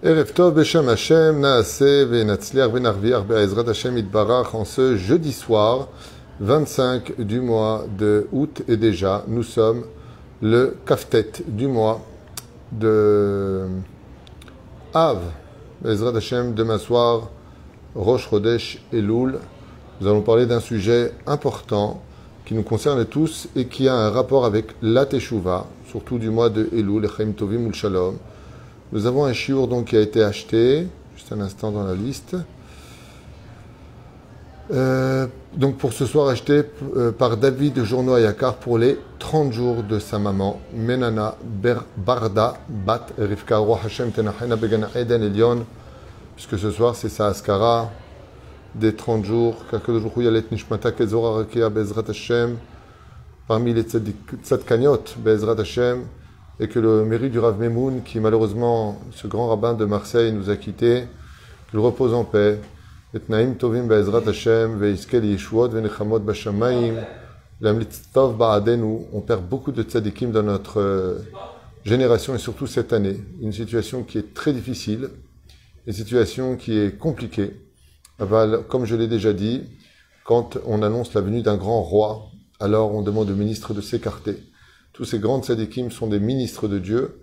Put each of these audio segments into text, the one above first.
Erev Tov Beshem Hashem Venatzliach Venarviach Be'ezrat Hashem Itbarach en ce jeudi soir 25 du mois de août et déjà nous sommes le kaftet du mois de Av. Be'ezrat Hashem demain soir Rosh Chodesh Elul nous allons parler d'un sujet important qui nous concerne tous et qui a un rapport avec la Teshuvah surtout du mois de Elul Echaim Tovim Ul Shalom nous avons un chiour donc qui a été acheté, juste un instant dans la liste. Euh, donc pour ce soir acheté euh, par David Journo Ayakar pour les 30 jours de sa maman, Menana Barda Bat Rivka Roi Hashem Tenachena Begana Eden Elion, puisque ce soir c'est sa Askara des 30 jours, Kakodosh Yalet Nishmata Kezora Rakia Bezrat Hashem, parmi les Tzadkaniot Bezrat Hashem, et que le mérite du Rav Memoun, qui malheureusement, ce grand rabbin de Marseille, nous a quittés, qu'il repose en paix. Et Naim Tovim Be'ezrat Hashem, Ve'iskel Yeshuot, Ve'nechamot B'Shamayim, L'Amlitztov Ba'adenu, on perd beaucoup de tzadikim dans notre euh, génération et surtout cette année. Une situation qui est très difficile, une situation qui est compliquée. Comme je l'ai déjà dit, quand on annonce la venue d'un grand roi, alors on demande au ministre de s'écarter. Tous ces grands tzadikim sont des ministres de Dieu.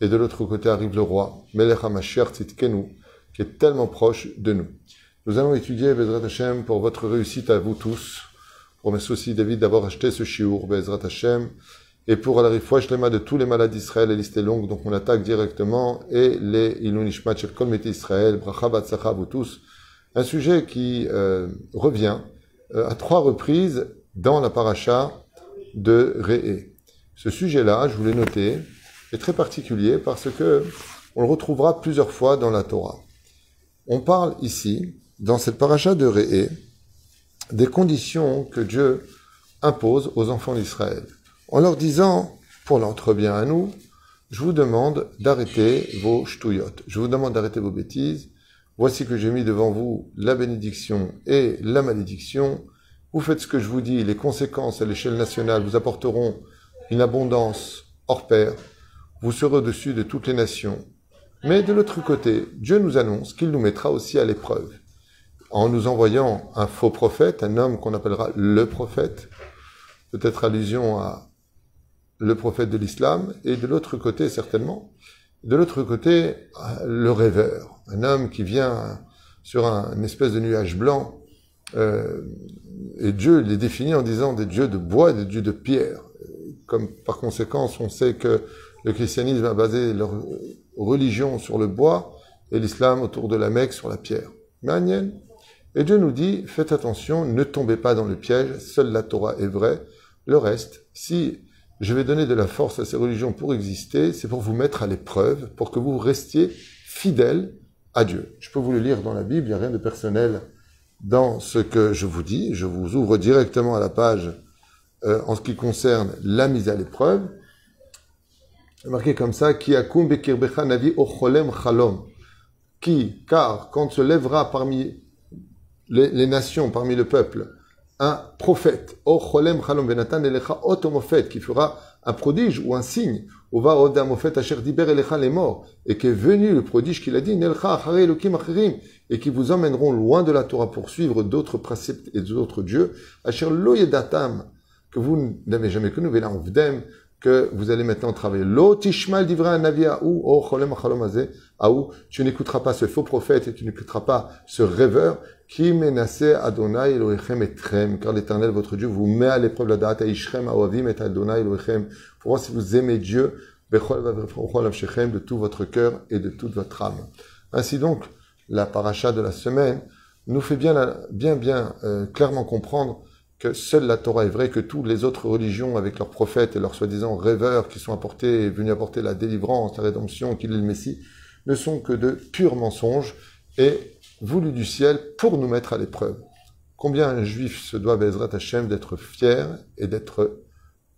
Et de l'autre côté arrive le roi, Melech HaMashiach qui est tellement proche de nous. Nous allons étudier Bezrat Hashem pour votre réussite à vous tous. Je remercie aussi David d'avoir acheté ce shiur, Bezrat Hashem. Et pour la rifouach lema de tous les malades d'Israël, la liste est longue, donc on attaque directement. Et les Ilunishmat Shel Israël, Bracha Batsacha, vous tous. Un sujet qui euh, revient euh, à trois reprises dans la paracha de Re'e. Ce sujet-là, je voulais noter, est très particulier parce que on le retrouvera plusieurs fois dans la Torah. On parle ici, dans cette paracha de Réé, des conditions que Dieu impose aux enfants d'Israël, en leur disant, pour l'entre bien à nous, je vous demande d'arrêter vos ch'touillottes, je vous demande d'arrêter vos bêtises, voici que j'ai mis devant vous la bénédiction et la malédiction, vous faites ce que je vous dis, les conséquences à l'échelle nationale vous apporteront une abondance hors pair, vous serez au-dessus de toutes les nations. Mais de l'autre côté, Dieu nous annonce qu'il nous mettra aussi à l'épreuve, en nous envoyant un faux prophète, un homme qu'on appellera le prophète, peut-être allusion à le prophète de l'islam, et de l'autre côté, certainement, de l'autre côté, le rêveur, un homme qui vient sur un, une espèce de nuage blanc, euh, et Dieu les définit en disant des dieux de bois des dieux de pierre comme par conséquent on sait que le christianisme a basé leur religion sur le bois et l'islam autour de la Mecque sur la pierre. Mais Et Dieu nous dit, faites attention, ne tombez pas dans le piège, seule la Torah est vraie, le reste, si je vais donner de la force à ces religions pour exister, c'est pour vous mettre à l'épreuve, pour que vous restiez fidèles à Dieu. Je peux vous le lire dans la Bible, il n'y a rien de personnel dans ce que je vous dis, je vous ouvre directement à la page euh, en ce qui concerne la mise à l'épreuve, marqué comme ça, qui akum bekirbecha navi ocholem chalom. Qui, car quand se lèvera parmi les, nations, parmi le peuple, un prophète, ocholem chalom venatan elecha otomofet, qui fera un prodige ou un signe, va odamofet asher diber elecha les morts, et qui est venu le prodige qu'il a dit, nelcha achare elokim acherim, et qui vous emmèneront loin de la Torah pour suivre d'autres préceptes et d'autres dieux, asher lo yedatam, que vous n'avez jamais connu, que vous allez maintenant travailler. L'otishmal divra ou oh cholem aou, tu n'écouteras pas ce faux prophète et tu n'écouteras pas ce rêveur qui menaçait Adonai Elohechem etrem, car l'Éternel votre Dieu vous met à l'épreuve la date Ishrem Aovim et Adonai Elohechem, pour voir si vous aimez Dieu de tout votre cœur et de toute votre âme. Ainsi donc, la paracha de la semaine nous fait bien, bien, bien euh, clairement comprendre que seule la Torah est vraie, que toutes les autres religions, avec leurs prophètes et leurs soi-disant rêveurs qui sont apportés, venus apporter la délivrance, la rédemption, qu'il est le Messie, ne sont que de purs mensonges et voulus du ciel pour nous mettre à l'épreuve. Combien un juif se doit, Bezrat Hashem, d'être fier et d'être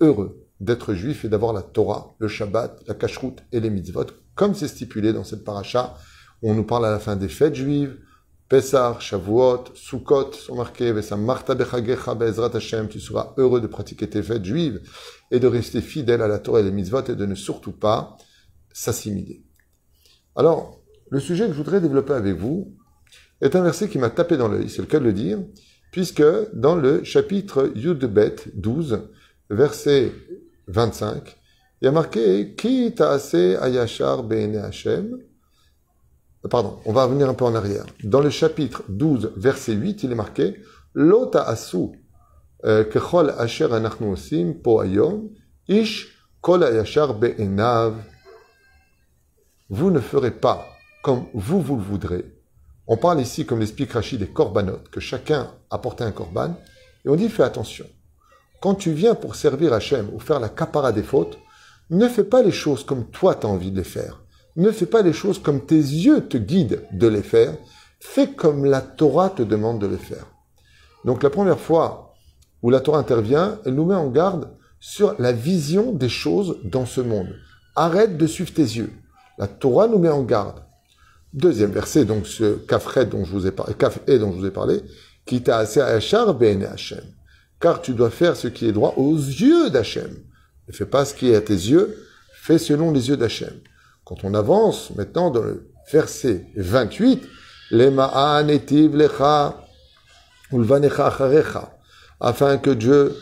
heureux d'être juif et d'avoir la Torah, le Shabbat, la Kashrut et les mitzvot, comme c'est stipulé dans cette paracha, où on nous parle à la fin des fêtes juives, Pessah, Shavuot, Sukkot sont marqués, Marta Be'ezrat Hashem, tu seras heureux de pratiquer tes fêtes juives et de rester fidèle à la Torah et les mitzvot et de ne surtout pas s'assimiler. Alors, le sujet que je voudrais développer avec vous est un verset qui m'a tapé dans l'œil, c'est le cas de le dire, puisque dans le chapitre Yudbet 12, verset 25, il y a marqué Ki ta'ase ayashar Hashem. Pardon, on va revenir un peu en arrière. Dans le chapitre 12, verset 8, il est marqué Lo ta'asu euh, kechol asher anachnu osim po ayom ish kol ayashar be'enav. Vous ne ferez pas comme vous, vous le voudrez. On parle ici, comme l'explique Rachid, des corbanotes, que chacun apportait un corban. Et on dit, fais attention. Quand tu viens pour servir Hachem ou faire la capara des fautes, ne fais pas les choses comme toi tu as envie de les faire. Ne fais pas les choses comme tes yeux te guident de les faire. Fais comme la Torah te demande de les faire. Donc la première fois où la Torah intervient, elle nous met en garde sur la vision des choses dans ce monde. Arrête de suivre tes yeux. La Torah nous met en garde. Deuxième verset, donc ce kafret dont je vous ai parlé, dont je vous ai parlé, qui t'a assez à ben Hachem. Car tu dois faire ce qui est droit aux yeux d'Hachem. Ne fais pas ce qui est à tes yeux, fais selon les yeux d'Hachem. Quand on avance maintenant dans le verset 28, lecha afin que Dieu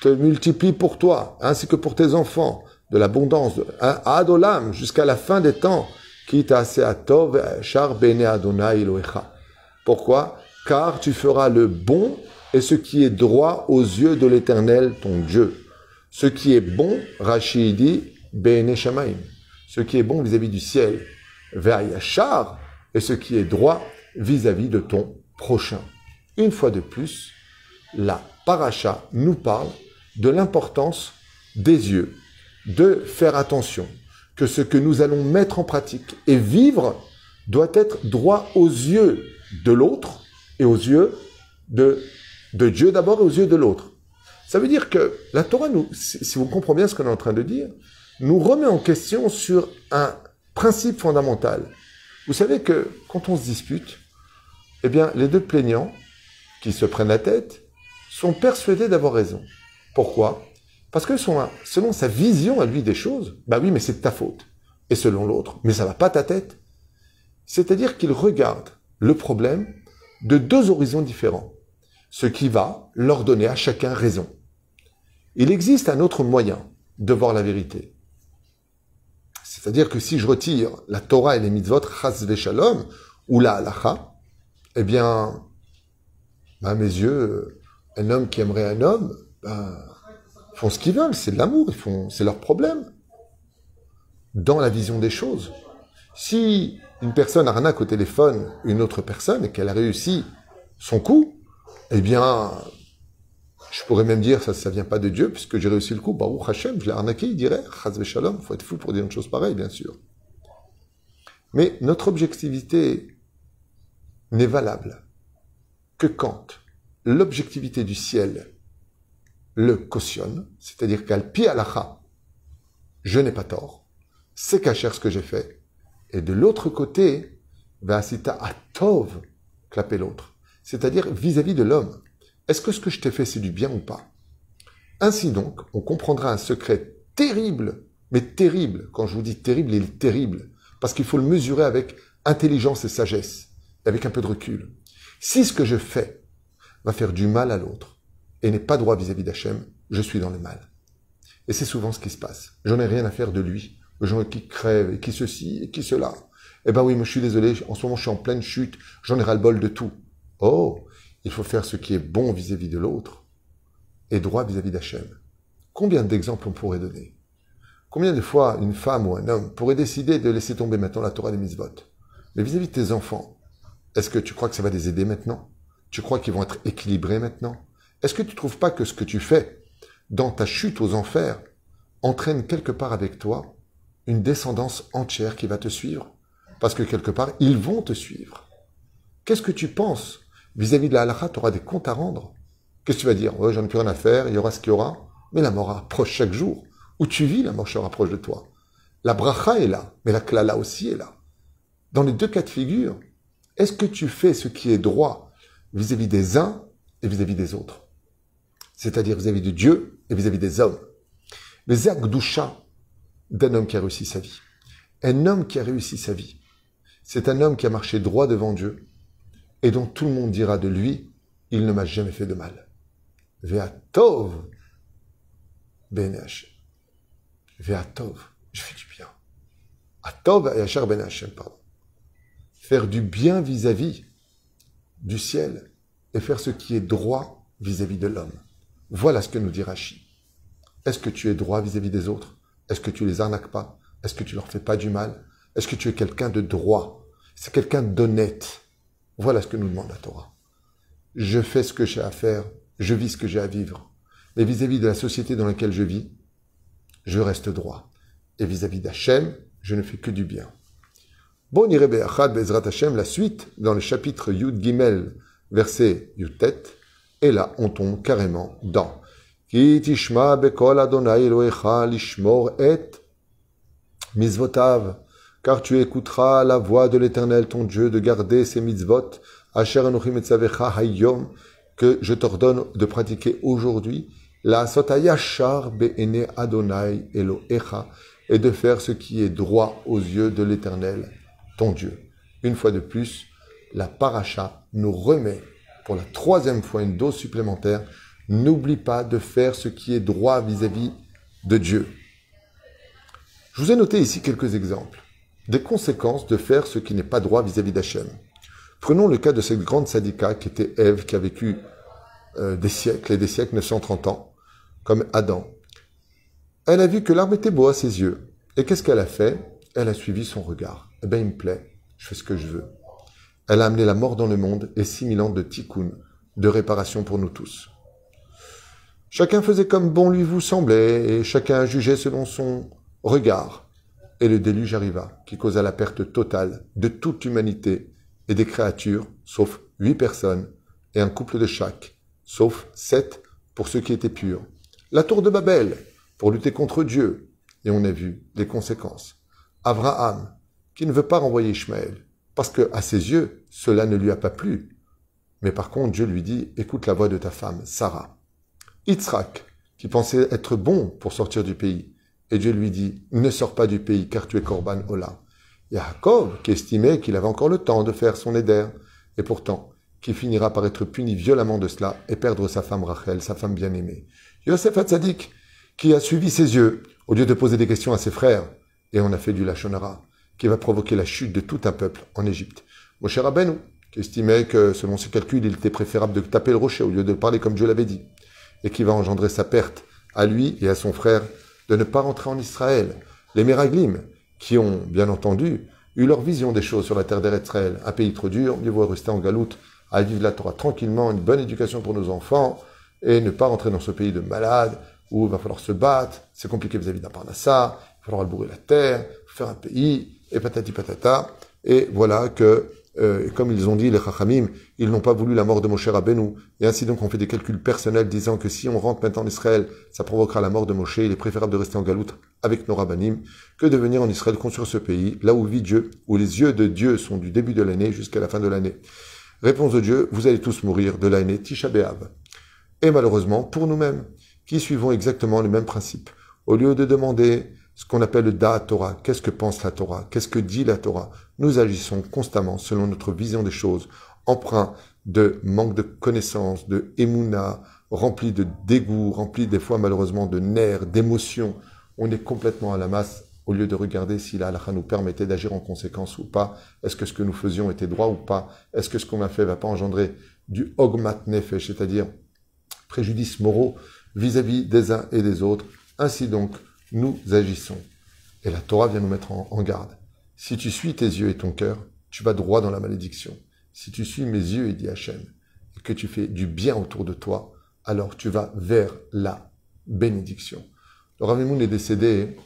te multiplie pour toi, ainsi que pour tes enfants, de l'abondance, adolam, jusqu'à la fin des temps, char bene Adonai Pourquoi? Car tu feras le bon et ce qui est droit aux yeux de l'Éternel, ton Dieu. Ce qui est bon, Rachid dit, bene shamaim. Ce qui est bon vis-à-vis du ciel, char et ce qui est droit vis-à-vis de ton prochain. Une fois de plus, la paracha nous parle de l'importance des yeux, de faire attention, que ce que nous allons mettre en pratique et vivre doit être droit aux yeux de l'autre et aux yeux de, de Dieu d'abord et aux yeux de l'autre. Ça veut dire que la Torah, nous, si vous comprenez bien ce qu'on est en train de dire, nous remet en question sur un principe fondamental. Vous savez que quand on se dispute, eh bien, les deux plaignants qui se prennent la tête sont persuadés d'avoir raison. Pourquoi? Parce que selon sa vision à lui des choses, bah oui, mais c'est ta faute. Et selon l'autre, mais ça va pas ta tête. C'est-à-dire qu'il regarde le problème de deux horizons différents, ce qui va leur donner à chacun raison. Il existe un autre moyen de voir la vérité. C'est-à-dire que si je retire la Torah et les mitzvot, chas ou la halacha, eh bien, bah, à mes yeux, un homme qui aimerait un homme, ben, font ce qu'ils veulent, c'est de l'amour, c'est leur problème. Dans la vision des choses. Si une personne arnaque au téléphone une autre personne et qu'elle a réussi son coup, eh bien, je pourrais même dire, ça, ça vient pas de Dieu, puisque j'ai réussi le coup, Baruch Hashem, je l'ai arnaqué, il dirait, Chazve Shalom, faut être fou pour dire une chose pareille, bien sûr. Mais notre objectivité n'est valable que quand l'objectivité du ciel le cautionne, c'est-à-dire qu'al pi alacha, je n'ai pas tort, c'est cacher ce que j'ai fait. Et de l'autre côté, vasita atov, clapper l'autre, c'est-à-dire vis-à-vis de l'homme. Est-ce que ce que je t'ai fait, c'est du bien ou pas? Ainsi donc, on comprendra un secret terrible, mais terrible. Quand je vous dis terrible, il est terrible, parce qu'il faut le mesurer avec intelligence et sagesse, avec un peu de recul. Si ce que je fais va faire du mal à l'autre, et n'est pas droit vis-à-vis d'Hachem, je suis dans le mal. Et c'est souvent ce qui se passe. J'en ai rien à faire de lui. Les gens qui crèvent, et qui ceci, et qui cela. Eh ben oui, moi je suis désolé, en ce moment je suis en pleine chute, j'en ai ras-le-bol de tout. Oh, il faut faire ce qui est bon vis-à-vis de l'autre, et droit vis-à-vis d'Hachem. Combien d'exemples on pourrait donner? Combien de fois une femme ou un homme pourrait décider de laisser tomber maintenant la Torah des mitzvot? Mais vis-à-vis de tes enfants, est-ce que tu crois que ça va les aider maintenant? Tu crois qu'ils vont être équilibrés maintenant? Est-ce que tu ne trouves pas que ce que tu fais dans ta chute aux enfers entraîne quelque part avec toi une descendance entière qui va te suivre? Parce que quelque part, ils vont te suivre. Qu'est-ce que tu penses vis-à-vis de la halakha Tu auras des comptes à rendre. Qu'est-ce que tu vas dire? Ouais, j'en ai plus rien à faire, il y aura ce qu'il y aura. Mais la mort approche chaque jour. Où tu vis, la mort se rapproche de toi. La bracha est là, mais la klala aussi est là. Dans les deux cas de figure, est-ce que tu fais ce qui est droit vis-à-vis des uns et vis-à-vis des autres? C'est-à-dire vis-à-vis de Dieu et vis-à-vis des hommes. Mais Zergdusha d'un homme qui a réussi sa vie. Un homme qui a réussi sa vie. C'est un homme qui a marché droit devant Dieu et dont tout le monde dira de lui, il ne m'a jamais fait de mal. Ve'atov ben Hashem. Ve'atov, je fais du bien. Atov Yachar ben Hashem, pardon. Faire du bien vis-à-vis du ciel et faire ce qui est droit vis-à-vis de l'homme. Voilà ce que nous dit Rashi. Est-ce que tu es droit vis-à-vis des autres? Est-ce que tu les arnaques pas? Est-ce que tu leur fais pas du mal? Est-ce que tu es quelqu'un de droit? C'est quelqu'un d'honnête. Voilà ce que nous demande la Torah. Je fais ce que j'ai à faire, je vis ce que j'ai à vivre. Mais vis-à-vis de la société dans laquelle je vis, je reste droit. Et vis-à-vis d'Hachem, je ne fais que du bien. Bon, Be'achad Bezrat Hashem, la suite, dans le chapitre Yud Gimel, verset Yud Tet, et là, on tombe carrément dans Ki tishma bekol Adonai Elohecha lishmor et mizvotav, car tu écouteras la voix de l'Éternel, ton Dieu, de garder ses mitzvot, asher anochim etzavecha hayom, que je t'ordonne de pratiquer aujourd'hui, la sotayashar be'ene Adonai Elohecha, et de faire ce qui est droit aux yeux de l'Éternel, ton Dieu. Une fois de plus, la paracha nous remet pour la troisième fois une dose supplémentaire. N'oublie pas de faire ce qui est droit vis-à-vis de Dieu. Je vous ai noté ici quelques exemples des conséquences de faire ce qui n'est pas droit vis-à-vis d'Hachem. Prenons le cas de cette grande sadika qui était Ève, qui a vécu euh, des siècles et des siècles, 930 ans, comme Adam. Elle a vu que l'arbre était beau à ses yeux. Et qu'est-ce qu'elle a fait? Elle a suivi son regard. Eh bien, il me plaît, je fais ce que je veux. Elle a amené la mort dans le monde et 6000 ans de tikkun, de réparation pour nous tous. Chacun faisait comme bon lui vous semblait et chacun jugeait selon son regard. Et le déluge arriva, qui causa la perte totale de toute l'humanité et des créatures, sauf huit personnes et un couple de chaque, sauf sept pour ceux qui étaient purs. La tour de Babel, pour lutter contre Dieu, et on a vu les conséquences. Abraham, qui ne veut pas renvoyer Ishmaël, parce que à ses yeux, cela ne lui a pas plu. Mais par contre, Dieu lui dit, écoute la voix de ta femme, Sarah. Yitzhak, qui pensait être bon pour sortir du pays, et Dieu lui dit, ne sors pas du pays, car tu es Korban Ola. Yaakov, qui estimait qu'il avait encore le temps de faire son éder, et pourtant, qui finira par être puni violemment de cela et perdre sa femme Rachel, sa femme bien-aimée. Yosef Hatzadik, qui a suivi ses yeux, au lieu de poser des questions à ses frères, et on a fait du Lachonara, qui va provoquer la chute de tout un peuple en Égypte. Moshe Rabbeinu, qui estimait que, selon ses calculs, il était préférable de taper le rocher au lieu de parler comme Dieu l'avait dit, et qui va engendrer sa perte à lui et à son frère de ne pas rentrer en Israël. Les Meraglim, qui ont, bien entendu, eu leur vision des choses sur la terre d'Israël, un pays trop dur, mieux vaut rester en galoute, à vivre la Torah tranquillement, une bonne éducation pour nos enfants, et ne pas rentrer dans ce pays de malades, où il va falloir se battre, c'est compliqué vis-à-vis d'un parnassa, il va falloir albourer la terre, faire un pays, et patati patata. Et voilà que, euh, comme ils ont dit, les Chachamim, ils n'ont pas voulu la mort de Moshe Rabbeinu. Et ainsi donc, on fait des calculs personnels disant que si on rentre maintenant en Israël, ça provoquera la mort de Moshe. Il est préférable de rester en Galoute avec nos Rabbanim que de venir en Israël construire ce pays, là où vit Dieu, où les yeux de Dieu sont du début de l'année jusqu'à la fin de l'année. Réponse de Dieu, vous allez tous mourir de l'année Tisha B'Av. Et malheureusement, pour nous-mêmes, qui suivons exactement le même principe, au lieu de demander ce qu'on appelle le Da Torah. Qu'est-ce que pense la Torah? Qu'est-ce que dit la Torah? Nous agissons constamment selon notre vision des choses, emprunt de manque de connaissances, de émouna, rempli de dégoût, rempli des fois malheureusement de nerfs, d'émotions. On est complètement à la masse au lieu de regarder si la halakha nous permettait d'agir en conséquence ou pas. Est-ce que ce que nous faisions était droit ou pas? Est-ce que ce qu'on a fait va pas engendrer du ogmat nefesh, c'est-à-dire préjudice moraux vis-à-vis des uns et des autres? Ainsi donc, nous agissons. Et la Torah vient nous mettre en, garde. Si tu suis tes yeux et ton cœur, tu vas droit dans la malédiction. Si tu suis mes yeux, et dit Hachem, et que tu fais du bien autour de toi, alors tu vas vers la bénédiction. Le Rav est décédé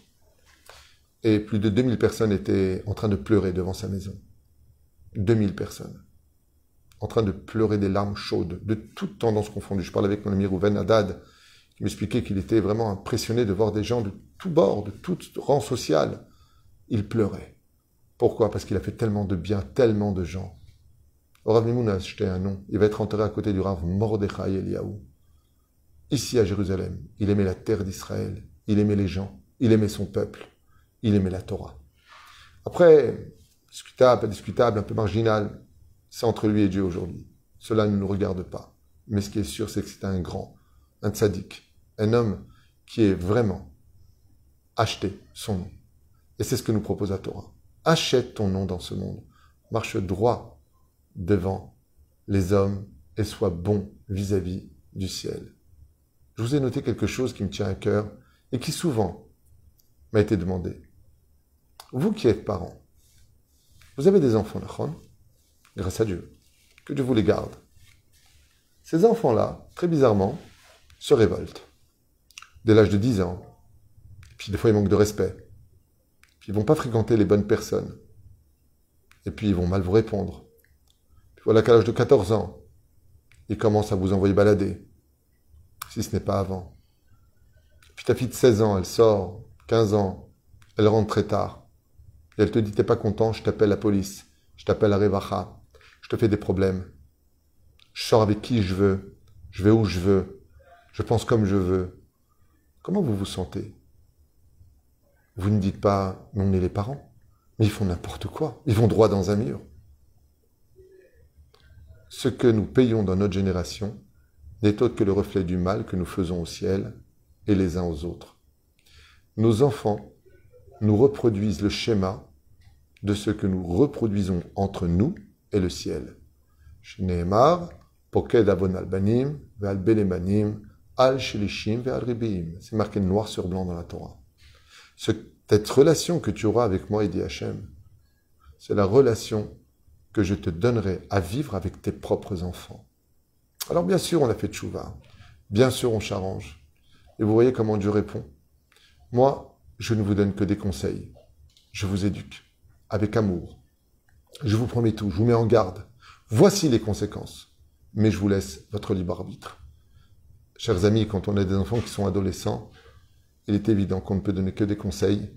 et plus de 2000 personnes étaient en train de pleurer devant sa maison. 2000 personnes. En train de pleurer des larmes chaudes, de toutes tendances confondues. Je parle avec mon ami Rouven Haddad, qui m'expliquait qu'il était vraiment impressionné de voir des gens de tous bords, de tout rang social. Il pleurait. Pourquoi? Parce qu'il a fait tellement de bien, tellement de gens. Rav Mimoun a acheté un nom. Il va être enterré à côté du Rav Mordechai Eliaou. Ici à Jérusalem, il aimait la terre d'Israël, il aimait les gens, il aimait son peuple, il aimait la Torah. Après, discutable, discutable, un peu marginal, c'est entre lui et Dieu aujourd'hui. Cela ne nous regarde pas. Mais ce qui est sûr, c'est que c'est un grand, un tzaddik, un homme qui est vraiment acheté son nom. Et c'est ce que nous propose la Torah. Achète ton nom dans ce monde. Marche droit devant les hommes et sois bon vis-à-vis du ciel. Je vous ai noté quelque chose qui me tient à cœur et qui souvent m'a été demandé. Vous qui êtes parents, vous avez des enfants, grâce à Dieu, que Dieu vous les garde. Ces enfants-là, très bizarrement, se révoltent. Dès l'âge de 10 ans, puis des fois ils manquent de respect, puis ils vont pas fréquenter les bonnes personnes, et puis ils vont mal vous répondre. Puis voilà qu'à l'âge de 14 ans, ils commencent à vous envoyer balader, si ce n'est pas avant. Puis ta fille de 16 ans, elle sort, 15 ans, elle rentre très tard. Et elle te dit, t'es pas content, je t'appelle la police, je t'appelle la Revacha, je te fais des problèmes. Je sors avec qui je veux, je vais où je veux, je pense comme je veux. Comment vous vous sentez? Vous ne dites pas, mais on est les parents, mais ils font n'importe quoi, ils vont droit dans un mur. Ce que nous payons dans notre génération n'est autre que le reflet du mal que nous faisons au ciel et les uns aux autres. Nos enfants nous reproduisent le schéma de ce que nous reproduisons entre nous et le ciel. Al Shilishim, C'est marqué noir sur blanc dans la Torah. Cette relation que tu auras avec moi, dit Hachem, c'est la relation que je te donnerai à vivre avec tes propres enfants. Alors bien sûr, on a fait tchouva. Bien sûr, on s'arrange. Et vous voyez comment Dieu répond. Moi, je ne vous donne que des conseils. Je vous éduque avec amour. Je vous promets tout, je vous mets en garde. Voici les conséquences. Mais je vous laisse votre libre arbitre. Chers amis, quand on a des enfants qui sont adolescents, il est évident qu'on ne peut donner que des conseils,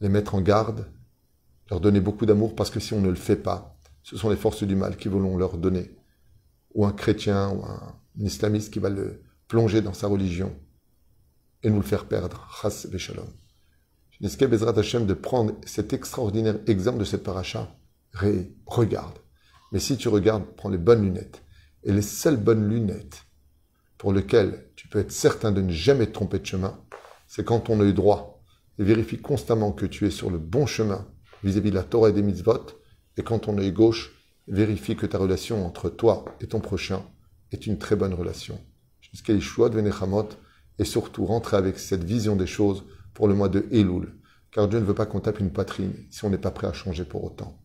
les mettre en garde, leur donner beaucoup d'amour, parce que si on ne le fait pas, ce sont les forces du mal qui vont leur donner, ou un chrétien, ou un, islamiste qui va le plonger dans sa religion et nous le faire perdre. Chas shalom. N'est-ce Bezrat Hashem de prendre cet extraordinaire exemple de cette paracha Regarde. Mais si tu regardes, prends les bonnes lunettes. Et les seules bonnes lunettes pour lesquelles tu peux être certain de ne jamais te tromper de chemin, c'est quand ton œil droit vérifie constamment que tu es sur le bon chemin vis-à-vis de la Torah et des mitzvot, et quand ton œil gauche vérifie que ta relation entre toi et ton prochain est une très bonne relation. Jusqu'à Yeshua de et surtout rentrer avec cette vision des choses pour le mois de Elul, car Dieu ne veut pas qu'on tape une poitrine si on n'est pas prêt à changer pour autant.